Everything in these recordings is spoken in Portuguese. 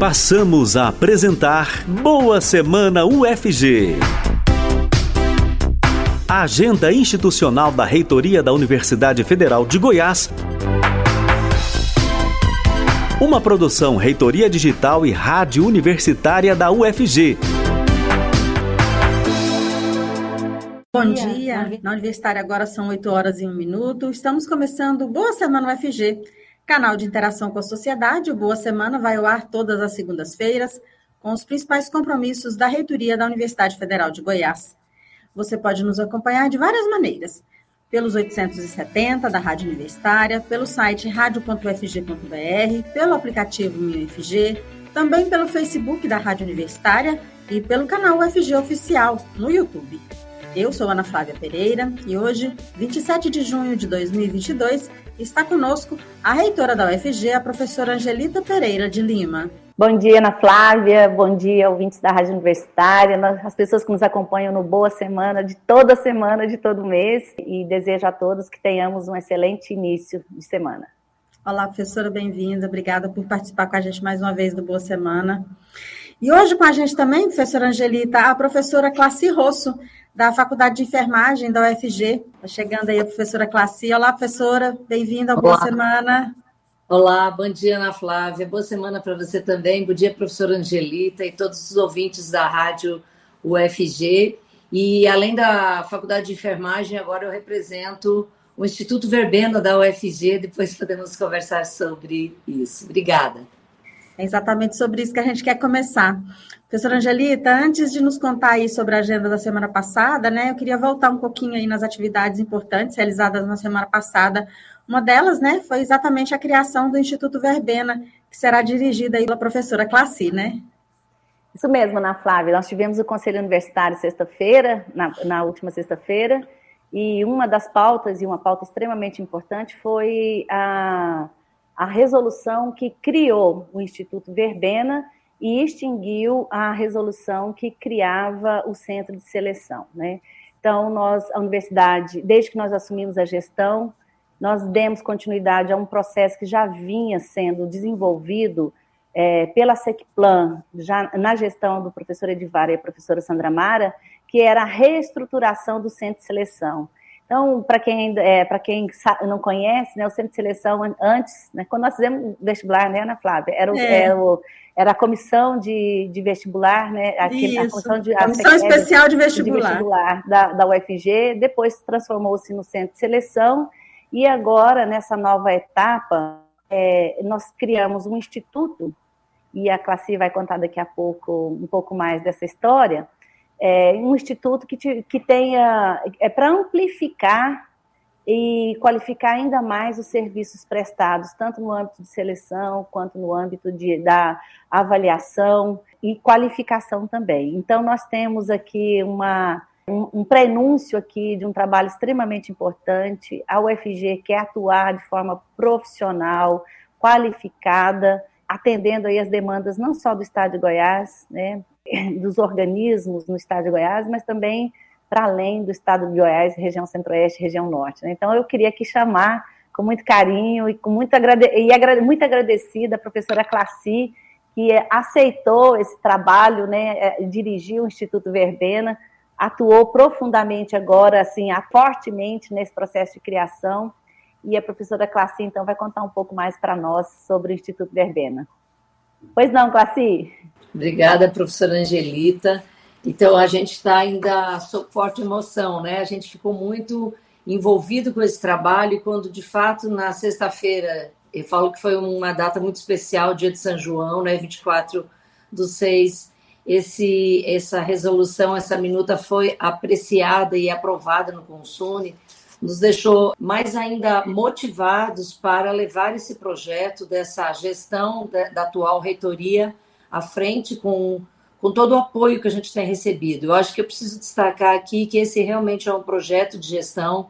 Passamos a apresentar Boa Semana UFG. A agenda institucional da Reitoria da Universidade Federal de Goiás. Uma produção Reitoria Digital e Rádio Universitária da UFG. Bom dia. Na Universitária agora são 8 horas e 1 minuto. Estamos começando Boa Semana UFG Canal de interação com a sociedade, o Boa Semana vai ao ar todas as segundas-feiras, com os principais compromissos da reitoria da Universidade Federal de Goiás. Você pode nos acompanhar de várias maneiras. Pelos 870 da Rádio Universitária, pelo site radio.ufg.br, pelo aplicativo Minha também pelo Facebook da Rádio Universitária e pelo canal UFG Oficial no YouTube. Eu sou Ana Flávia Pereira e hoje, 27 de junho de 2022, está conosco a reitora da UFG, a professora Angelita Pereira de Lima. Bom dia, Ana Flávia. Bom dia, ouvintes da Rádio Universitária, as pessoas que nos acompanham no Boa Semana, de toda semana, de todo mês. E desejo a todos que tenhamos um excelente início de semana. Olá, professora, bem-vinda. Obrigada por participar com a gente mais uma vez do Boa Semana. E hoje com a gente também, professora Angelita, a professora Classi Rosso, da Faculdade de Enfermagem da UFG. Está chegando aí a professora Classi. Olá, professora, bem-vinda, boa semana. Olá, bom dia, Ana Flávia. Boa semana para você também. Bom dia, professora Angelita e todos os ouvintes da rádio UFG. E além da Faculdade de Enfermagem, agora eu represento o Instituto Verbena da UFG. Depois podemos conversar sobre isso. Obrigada. É exatamente sobre isso que a gente quer começar. Professora Angelita, antes de nos contar aí sobre a agenda da semana passada, né, eu queria voltar um pouquinho aí nas atividades importantes realizadas na semana passada. Uma delas, né, foi exatamente a criação do Instituto Verbena, que será dirigida aí pela professora Classi, né? Isso mesmo, Ana Flávia. Nós tivemos o Conselho Universitário sexta-feira, na, na última sexta-feira, e uma das pautas, e uma pauta extremamente importante, foi a a resolução que criou o Instituto Verbena e extinguiu a resolução que criava o centro de seleção, né? Então, nós, a universidade, desde que nós assumimos a gestão, nós demos continuidade a um processo que já vinha sendo desenvolvido é, pela SECPLAN, já na gestão do professor Edivar e a professora Sandra Mara, que era a reestruturação do centro de seleção. Então, para quem, é, quem não conhece, né, o centro de seleção antes, né, quando nós fizemos vestibular, né, Ana Flávia, era, o, é. era, o, era a comissão de, de vestibular, né, a, Isso. a comissão, de, a comissão especial de vestibular, de vestibular da, da UFG, depois transformou-se no centro de seleção, e agora, nessa nova etapa, é, nós criamos um instituto, e a Classi vai contar daqui a pouco um pouco mais dessa história, é, um instituto que, te, que tenha, é para amplificar e qualificar ainda mais os serviços prestados, tanto no âmbito de seleção, quanto no âmbito de, da avaliação e qualificação também. Então, nós temos aqui uma, um, um prenúncio aqui de um trabalho extremamente importante. A UFG quer atuar de forma profissional, qualificada, atendendo aí as demandas não só do Estado de Goiás, né, dos organismos no estado de Goiás, mas também para além do estado de Goiás, região centro-oeste, região norte. Né? Então, eu queria aqui chamar com muito carinho e com muito, agrade e agrade muito agradecida a professora Classi, que aceitou esse trabalho, né, é, dirigiu o Instituto Verbena, atuou profundamente agora, assim, fortemente nesse processo de criação, e a professora Classi, então, vai contar um pouco mais para nós sobre o Instituto Verbena. Pois não, Classi? Obrigada, professora Angelita. Então, a gente está ainda sob forte emoção, né? A gente ficou muito envolvido com esse trabalho e quando, de fato, na sexta-feira, eu falo que foi uma data muito especial, dia de São João, né? 24 do 6, esse, essa resolução, essa minuta foi apreciada e aprovada no Consune, nos deixou mais ainda motivados para levar esse projeto dessa gestão da, atual reitoria à frente com, com todo o apoio que a gente tem recebido. Eu acho que eu preciso destacar aqui que esse realmente é um projeto de gestão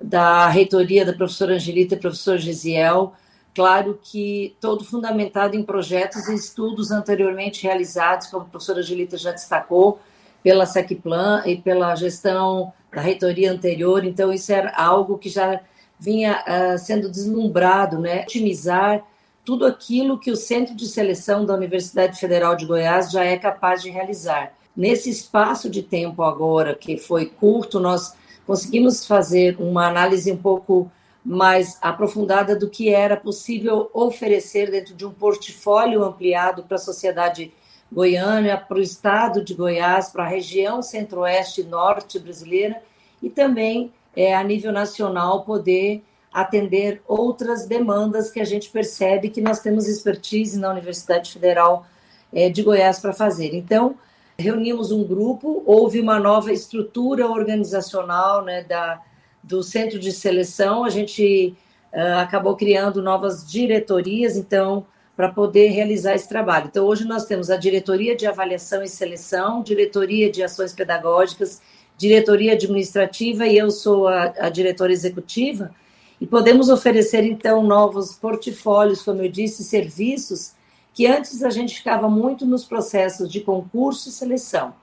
da reitoria da professora Angelita e professor Gisiel, claro que todo fundamentado em projetos e estudos anteriormente realizados, como a professora Angelita já destacou, pela SECPLAN e pela gestão da reitoria anterior, então isso era algo que já vinha uh, sendo deslumbrado, né? Otimizar tudo aquilo que o Centro de Seleção da Universidade Federal de Goiás já é capaz de realizar. Nesse espaço de tempo agora, que foi curto, nós conseguimos fazer uma análise um pouco mais aprofundada do que era possível oferecer dentro de um portfólio ampliado para a sociedade goiana, para o estado de Goiás, para a região centro-oeste e norte brasileira e também é, a nível nacional poder atender outras demandas que a gente percebe que nós temos expertise na Universidade Federal é, de Goiás para fazer. Então, reunimos um grupo, houve uma nova estrutura organizacional né, da, do centro de seleção, a gente uh, acabou criando novas diretorias, então, para poder realizar esse trabalho. Então, hoje nós temos a diretoria de avaliação e seleção, diretoria de ações pedagógicas, diretoria administrativa e eu sou a, a diretora executiva e podemos oferecer, então, novos portfólios, como eu disse, serviços que antes a gente ficava muito nos processos de concurso e seleção.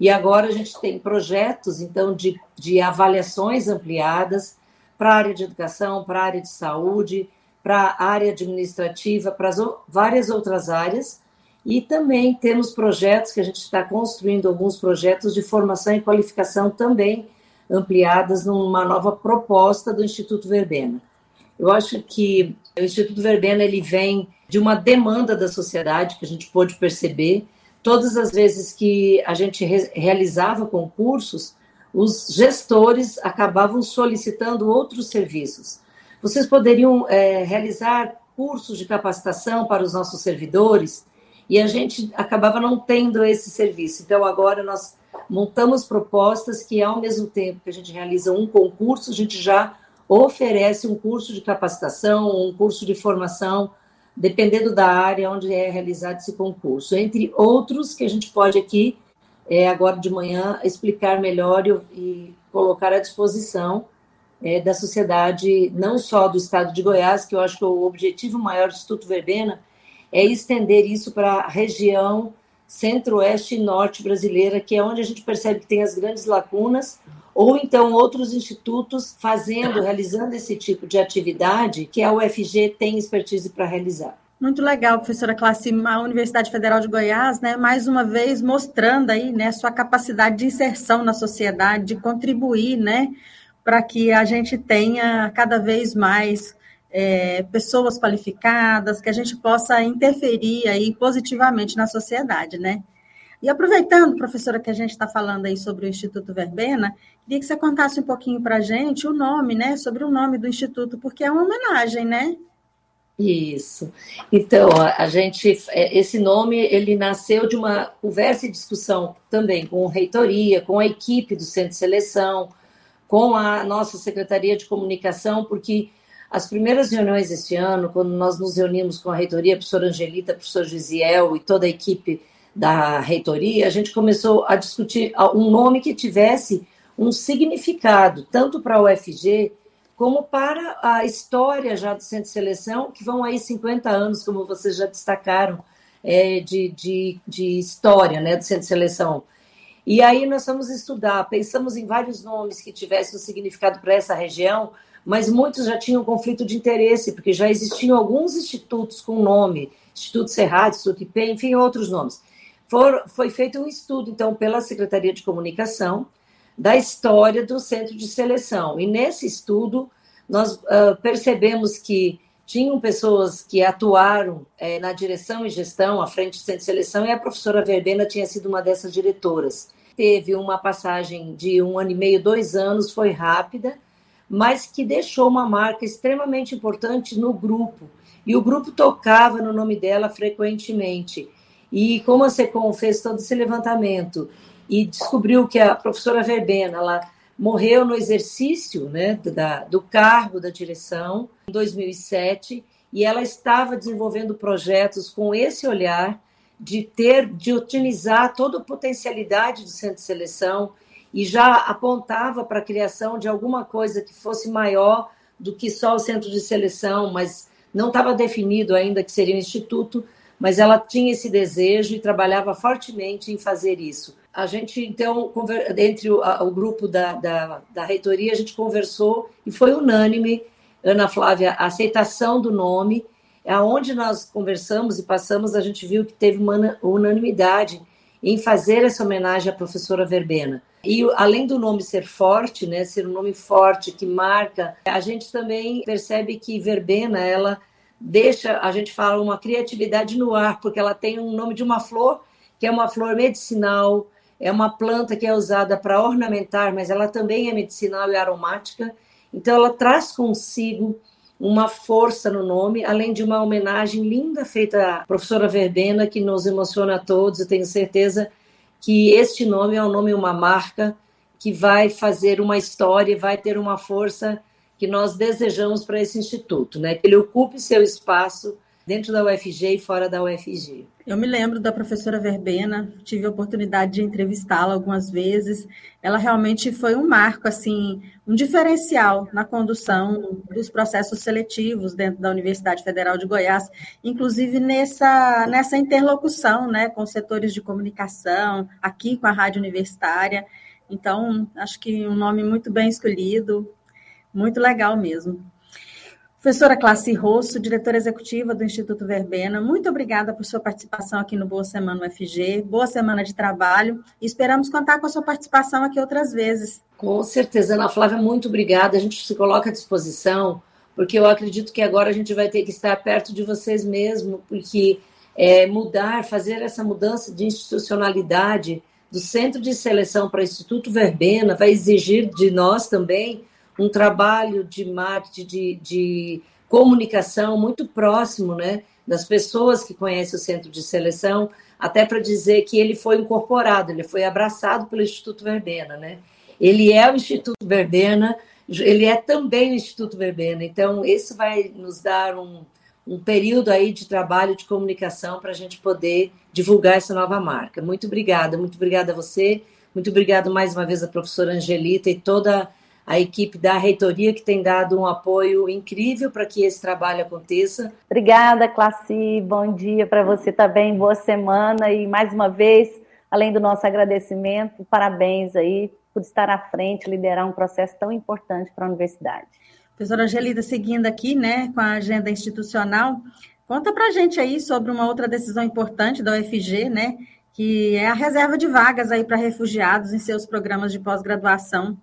E agora a gente tem projetos, então, de, de avaliações ampliadas para a área de educação, para a área de saúde, para a área administrativa, para as, várias outras áreas. E também temos projetos que a gente está construindo alguns projetos de formação e qualificação também ampliadas numa nova proposta do Instituto Verbena. Eu acho que o Instituto Verbena ele vem de uma demanda da sociedade que a gente pôde perceber. Todas as vezes que a gente re realizava concursos, os gestores acabavam solicitando outros serviços. Vocês poderiam é, realizar cursos de capacitação para os nossos servidores? E a gente acabava não tendo esse serviço. Então, agora nós montamos propostas que, ao mesmo tempo que a gente realiza um concurso, a gente já oferece um curso de capacitação, um curso de formação, dependendo da área onde é realizado esse concurso, entre outros que a gente pode aqui, é, agora de manhã, explicar melhor e, e colocar à disposição é, da sociedade, não só do estado de Goiás, que eu acho que o objetivo maior do Instituto Verbena é estender isso para a região centro-oeste e norte brasileira, que é onde a gente percebe que tem as grandes lacunas, ou então outros institutos fazendo, realizando esse tipo de atividade que a UFG tem expertise para realizar. Muito legal, professora Classe, a Universidade Federal de Goiás, né, mais uma vez mostrando aí, né, sua capacidade de inserção na sociedade, de contribuir, né, para que a gente tenha cada vez mais é, pessoas qualificadas, que a gente possa interferir aí positivamente na sociedade, né? E aproveitando, professora, que a gente está falando aí sobre o Instituto Verbena, queria que você contasse um pouquinho para a gente o nome, né? Sobre o nome do Instituto, porque é uma homenagem, né? Isso. Então, a gente, é, esse nome, ele nasceu de uma conversa e discussão também com a reitoria, com a equipe do Centro de Seleção, com a nossa Secretaria de Comunicação, porque as primeiras reuniões esse ano, quando nós nos reunimos com a reitoria, a professora Angelita, o professor Gisiel e toda a equipe da reitoria, a gente começou a discutir um nome que tivesse um significado, tanto para a UFG como para a história já do Centro de Seleção, que vão aí 50 anos, como vocês já destacaram, é, de, de, de história né, do Centro de Seleção. E aí nós vamos estudar, pensamos em vários nomes que tivessem um significado para essa região, mas muitos já tinham conflito de interesse, porque já existiam alguns institutos com nome, Instituto Cerrado, Instituto IP, enfim, outros nomes. For, foi feito um estudo, então, pela Secretaria de Comunicação, da história do centro de seleção. E nesse estudo, nós uh, percebemos que tinham pessoas que atuaram é, na direção e gestão à frente do centro de seleção, e a professora Verbena tinha sido uma dessas diretoras. Teve uma passagem de um ano e meio, dois anos, foi rápida, mas que deixou uma marca extremamente importante no grupo. E o grupo tocava no nome dela frequentemente. E como a SECOM fez todo esse levantamento e descobriu que a professora Verbena ela morreu no exercício né, da, do cargo da direção em 2007 e ela estava desenvolvendo projetos com esse olhar de ter, de utilizar toda a potencialidade do centro de seleção e já apontava para a criação de alguma coisa que fosse maior do que só o centro de seleção, mas não estava definido ainda que seria um instituto, mas ela tinha esse desejo e trabalhava fortemente em fazer isso. A gente, então, entre o grupo da, da, da reitoria, a gente conversou e foi unânime, Ana Flávia, a aceitação do nome aonde nós conversamos e passamos, a gente viu que teve uma unanimidade em fazer essa homenagem à professora Verbena. E além do nome ser forte, né, ser um nome forte que marca, a gente também percebe que Verbena, ela deixa, a gente fala, uma criatividade no ar, porque ela tem um nome de uma flor, que é uma flor medicinal, é uma planta que é usada para ornamentar, mas ela também é medicinal e aromática. Então, ela traz consigo uma força no nome, além de uma homenagem linda feita à professora Verbena, que nos emociona a todos. Eu tenho certeza que este nome é um nome, uma marca que vai fazer uma história, vai ter uma força que nós desejamos para esse instituto, né? Que ele ocupe seu espaço dentro da UFG e fora da UFG. Eu me lembro da professora Verbena, tive a oportunidade de entrevistá-la algumas vezes. Ela realmente foi um marco, assim, um diferencial na condução dos processos seletivos dentro da Universidade Federal de Goiás, inclusive nessa, nessa interlocução né, com setores de comunicação, aqui com a Rádio Universitária. Então, acho que um nome muito bem escolhido, muito legal mesmo. Professora Classi Rosso, diretora executiva do Instituto Verbena, muito obrigada por sua participação aqui no Boa Semana UFG. Boa semana de trabalho e esperamos contar com a sua participação aqui outras vezes. Com certeza, Ana Flávia, muito obrigada. A gente se coloca à disposição, porque eu acredito que agora a gente vai ter que estar perto de vocês mesmo, porque é, mudar, fazer essa mudança de institucionalidade do Centro de Seleção para Instituto Verbena vai exigir de nós também um trabalho de marketing, de, de comunicação muito próximo, né, das pessoas que conhecem o centro de seleção, até para dizer que ele foi incorporado, ele foi abraçado pelo Instituto Verbena, né? Ele é o Instituto Verbena, ele é também o Instituto Verbena. Então, esse vai nos dar um, um período aí de trabalho de comunicação para a gente poder divulgar essa nova marca. Muito obrigada, muito obrigada a você, muito obrigada mais uma vez a professora Angelita e toda a equipe da reitoria que tem dado um apoio incrível para que esse trabalho aconteça. Obrigada, Classi. Bom dia para você também. Boa semana e mais uma vez, além do nosso agradecimento, parabéns aí por estar à frente, liderar um processo tão importante para a universidade. Professora Angelida, seguindo aqui, né, com a agenda institucional, conta para a gente aí sobre uma outra decisão importante da UFG, né, que é a reserva de vagas aí para refugiados em seus programas de pós-graduação.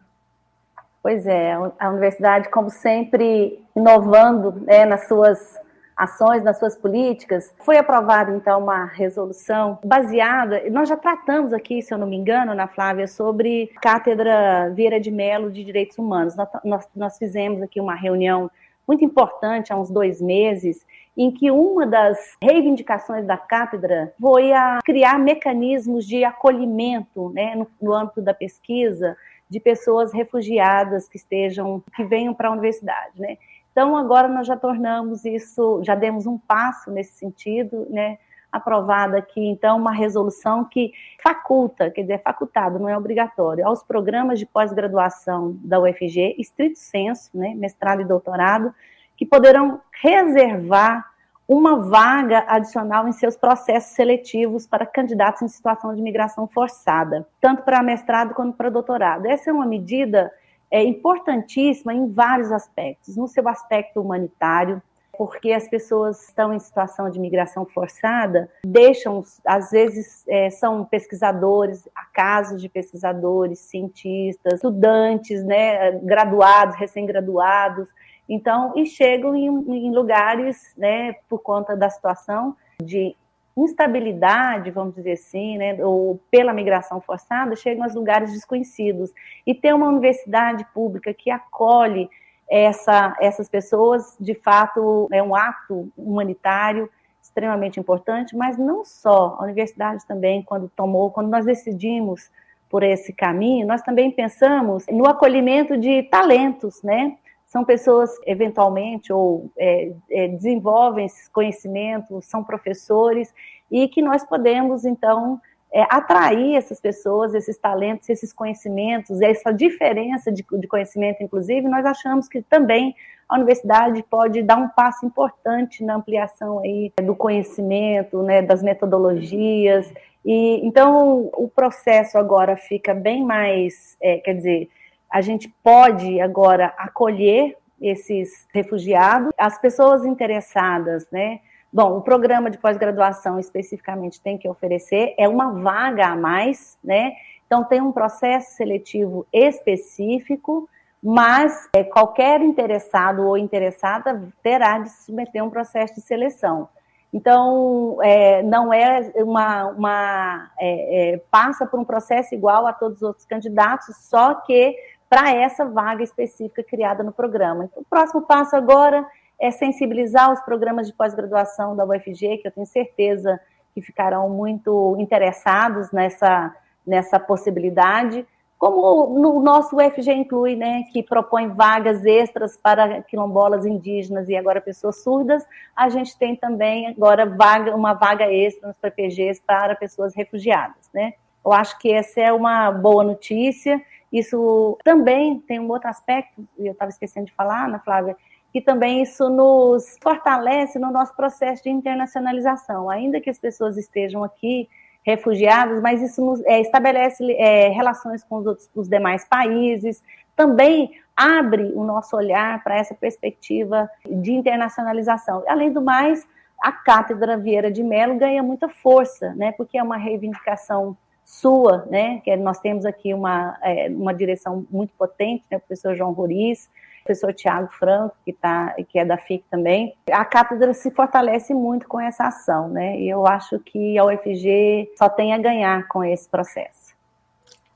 Pois é, a universidade, como sempre, inovando né, nas suas ações, nas suas políticas. Foi aprovada, então, uma resolução baseada, nós já tratamos aqui, se eu não me engano, na Flávia, sobre Cátedra Vieira de Melo de Direitos Humanos. Nós, nós, nós fizemos aqui uma reunião muito importante há uns dois meses, em que uma das reivindicações da cátedra foi a criar mecanismos de acolhimento né, no, no âmbito da pesquisa de pessoas refugiadas que estejam, que venham para a universidade, né? Então agora nós já tornamos isso, já demos um passo nesse sentido, né? Aprovada aqui então uma resolução que faculta, quer dizer, é facultado, não é obrigatório, aos programas de pós-graduação da UFG, estrito senso, né, mestrado e doutorado, que poderão reservar uma vaga adicional em seus processos seletivos para candidatos em situação de migração forçada, tanto para mestrado quanto para doutorado. Essa é uma medida é, importantíssima em vários aspectos. No seu aspecto humanitário, porque as pessoas estão em situação de migração forçada, deixam, às vezes, é, são pesquisadores, há casos de pesquisadores, cientistas, estudantes, né, graduados, recém-graduados, então, e chegam em, em lugares, né, por conta da situação de instabilidade, vamos dizer assim, né, ou pela migração forçada, chegam a lugares desconhecidos. E ter uma universidade pública que acolhe essa, essas pessoas, de fato, é um ato humanitário extremamente importante, mas não só. A universidade também, quando tomou, quando nós decidimos por esse caminho, nós também pensamos no acolhimento de talentos, né? São pessoas eventualmente ou é, é, desenvolvem esse conhecimento, são professores e que nós podemos então é, atrair essas pessoas, esses talentos, esses conhecimentos, essa diferença de, de, conhecimento, inclusive, nós achamos que também a universidade pode dar um passo importante na ampliação aí do conhecimento, né, das metodologias. E então o processo agora fica bem mais, é, quer dizer, a gente pode agora acolher esses refugiados. As pessoas interessadas, né? Bom, o programa de pós-graduação especificamente tem que oferecer é uma vaga a mais, né? Então tem um processo seletivo específico, mas é, qualquer interessado ou interessada terá de submeter um processo de seleção. Então, é, não é uma. uma é, é, passa por um processo igual a todos os outros candidatos, só que para essa vaga específica criada no programa. Então, o próximo passo agora é sensibilizar os programas de pós-graduação da UFG, que eu tenho certeza que ficarão muito interessados nessa, nessa possibilidade. Como no nosso UFG inclui, né, que propõe vagas extras para quilombolas indígenas e agora pessoas surdas, a gente tem também agora vaga, uma vaga extra nos PPGs para pessoas refugiadas, né? Eu acho que essa é uma boa notícia isso também tem um outro aspecto, e eu estava esquecendo de falar, Ana Flávia, que também isso nos fortalece no nosso processo de internacionalização. Ainda que as pessoas estejam aqui refugiadas, mas isso nos, é, estabelece é, relações com os, outros, os demais países, também abre o nosso olhar para essa perspectiva de internacionalização. Além do mais, a Cátedra Vieira de Mello ganha muita força, né, porque é uma reivindicação sua, né, que nós temos aqui uma, é, uma direção muito potente, né, o professor João Roriz, o professor Tiago Franco, que, tá, que é da FIC também. A cátedra se fortalece muito com essa ação, né, e eu acho que a UFG só tem a ganhar com esse processo.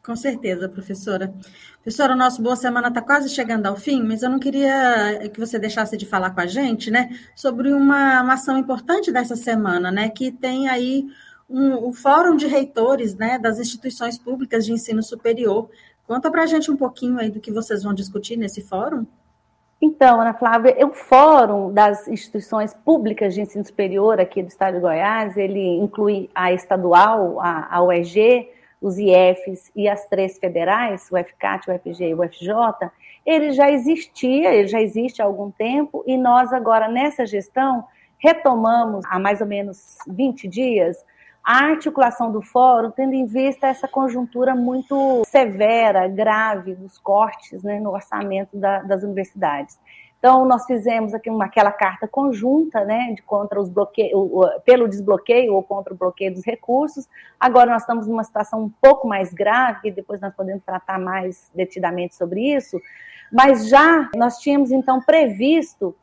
Com certeza, professora. Professora, o nosso Boa Semana está quase chegando ao fim, mas eu não queria que você deixasse de falar com a gente, né, sobre uma, uma ação importante dessa semana, né, que tem aí um, um fórum de reitores né, das instituições públicas de ensino superior. Conta para a gente um pouquinho aí do que vocês vão discutir nesse fórum. Então, Ana Flávia, o Fórum das Instituições Públicas de Ensino Superior aqui do Estado de Goiás, ele inclui a estadual, a, a UEG, os IFs e as três federais, o FCAT, o FG e o FJ, ele já existia, ele já existe há algum tempo, e nós agora, nessa gestão, retomamos há mais ou menos 20 dias a articulação do fórum, tendo em vista essa conjuntura muito severa, grave dos cortes né, no orçamento da, das universidades. Então, nós fizemos aqui uma, aquela carta conjunta, né, de contra os bloqueios, pelo desbloqueio ou contra o bloqueio dos recursos. Agora nós estamos numa situação um pouco mais grave, e depois nós podemos tratar mais detidamente sobre isso. Mas já nós tínhamos então previsto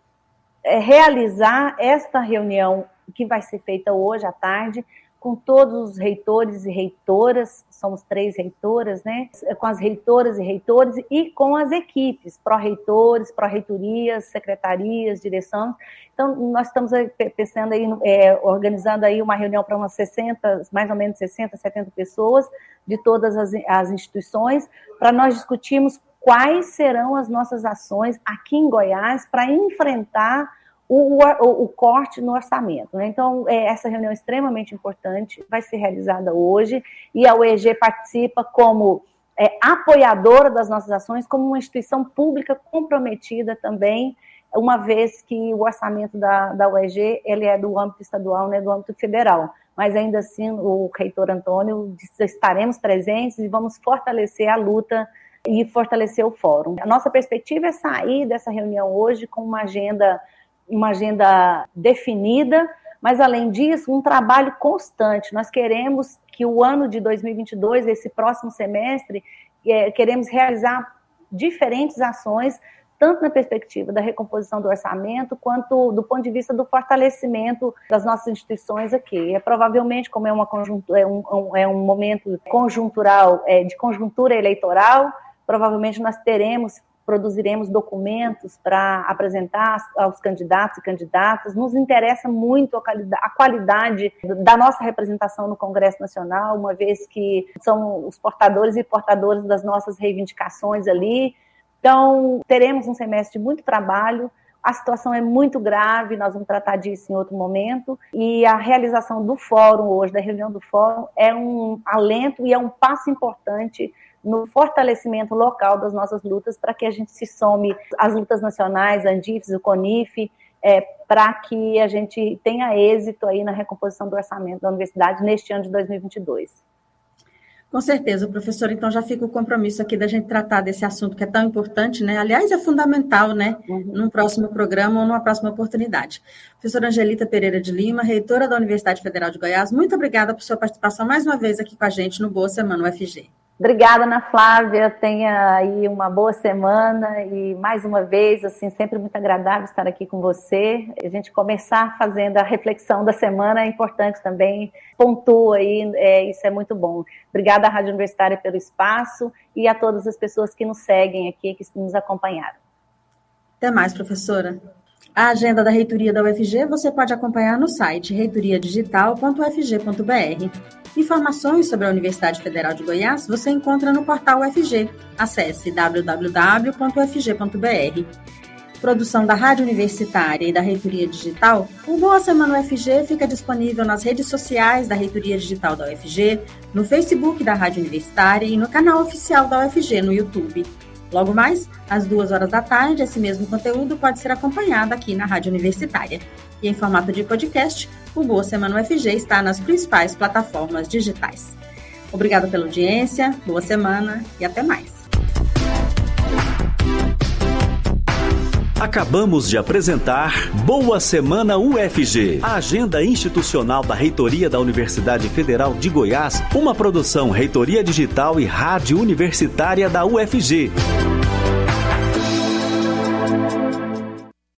é, realizar esta reunião que vai ser feita hoje à tarde, com todos os reitores e reitoras, somos três reitoras, né? Com as reitoras e reitores e com as equipes, pró-reitores, pró-reitorias, secretarias, direção. Então, nós estamos pensando aí, é, organizando aí uma reunião para umas 60, mais ou menos 60, 70 pessoas de todas as, as instituições, para nós discutirmos quais serão as nossas ações aqui em Goiás para enfrentar o, o, o, corte no orçamento. Né? Então, é, essa reunião é extremamente importante, vai ser realizada hoje, e a UEG participa como é, apoiadora das nossas ações, como uma instituição pública comprometida também, uma vez que o orçamento da, da UEG ele é do âmbito estadual, né, do âmbito federal. Mas ainda assim, o reitor Antônio estaremos presentes e vamos fortalecer a luta e fortalecer o fórum. A nossa perspectiva é sair dessa reunião hoje com uma agenda uma agenda definida, mas além disso, um trabalho constante. Nós queremos que o ano de 2022, esse próximo semestre, é, queremos realizar diferentes ações, tanto na perspectiva da recomposição do orçamento, quanto do ponto de vista do fortalecimento das nossas instituições aqui. É provavelmente, como é, uma é, um, é um momento conjuntural, é, de conjuntura eleitoral, provavelmente nós teremos produziremos documentos para apresentar aos candidatos e candidatas. Nos interessa muito a qualidade, da nossa representação no Congresso Nacional, uma vez que são os portadores e portadoras das nossas reivindicações ali. Então, teremos um semestre de muito trabalho. A situação é muito grave, nós vamos tratar disso em outro momento. E a realização do fórum hoje, da reunião do fórum, é um alento e é um passo importante no fortalecimento local das nossas lutas, para que a gente se some às lutas nacionais, a Andifes, o CONIF, é, para que a gente tenha êxito aí na recomposição do orçamento da universidade neste ano de 2022. Com certeza, professor. Então já fica o compromisso aqui da gente tratar desse assunto que é tão importante, né? Aliás, é fundamental, né? Uhum. Num próximo programa ou numa próxima oportunidade. Professora Angelita Pereira de Lima, reitora da Universidade Federal de Goiás, muito obrigada por sua participação mais uma vez aqui com a gente no Boa Semana UFG. Obrigada, Ana Flávia. Tenha aí uma boa semana e mais uma vez, assim, sempre muito agradável estar aqui com você. A gente começar fazendo a reflexão da semana é importante também. Pontua aí, é, isso é muito bom. Obrigada à Rádio Universitária pelo espaço e a todas as pessoas que nos seguem aqui, que nos acompanharam. Até mais, professora. A agenda da reitoria da UFG você pode acompanhar no site reitoriadigital.ufg.br. Informações sobre a Universidade Federal de Goiás você encontra no portal UFG. Acesse www.ufg.br. Produção da Rádio Universitária e da Reitoria Digital, o Boa Semana UFG fica disponível nas redes sociais da Reitoria Digital da UFG, no Facebook da Rádio Universitária e no canal oficial da UFG no YouTube. Logo mais, às duas horas da tarde, esse mesmo conteúdo pode ser acompanhado aqui na Rádio Universitária. E em formato de podcast, o Boa Semana UFG está nas principais plataformas digitais. Obrigada pela audiência, boa semana e até mais. Acabamos de apresentar Boa Semana UFG, a agenda institucional da Reitoria da Universidade Federal de Goiás, uma produção Reitoria Digital e Rádio Universitária da UFG.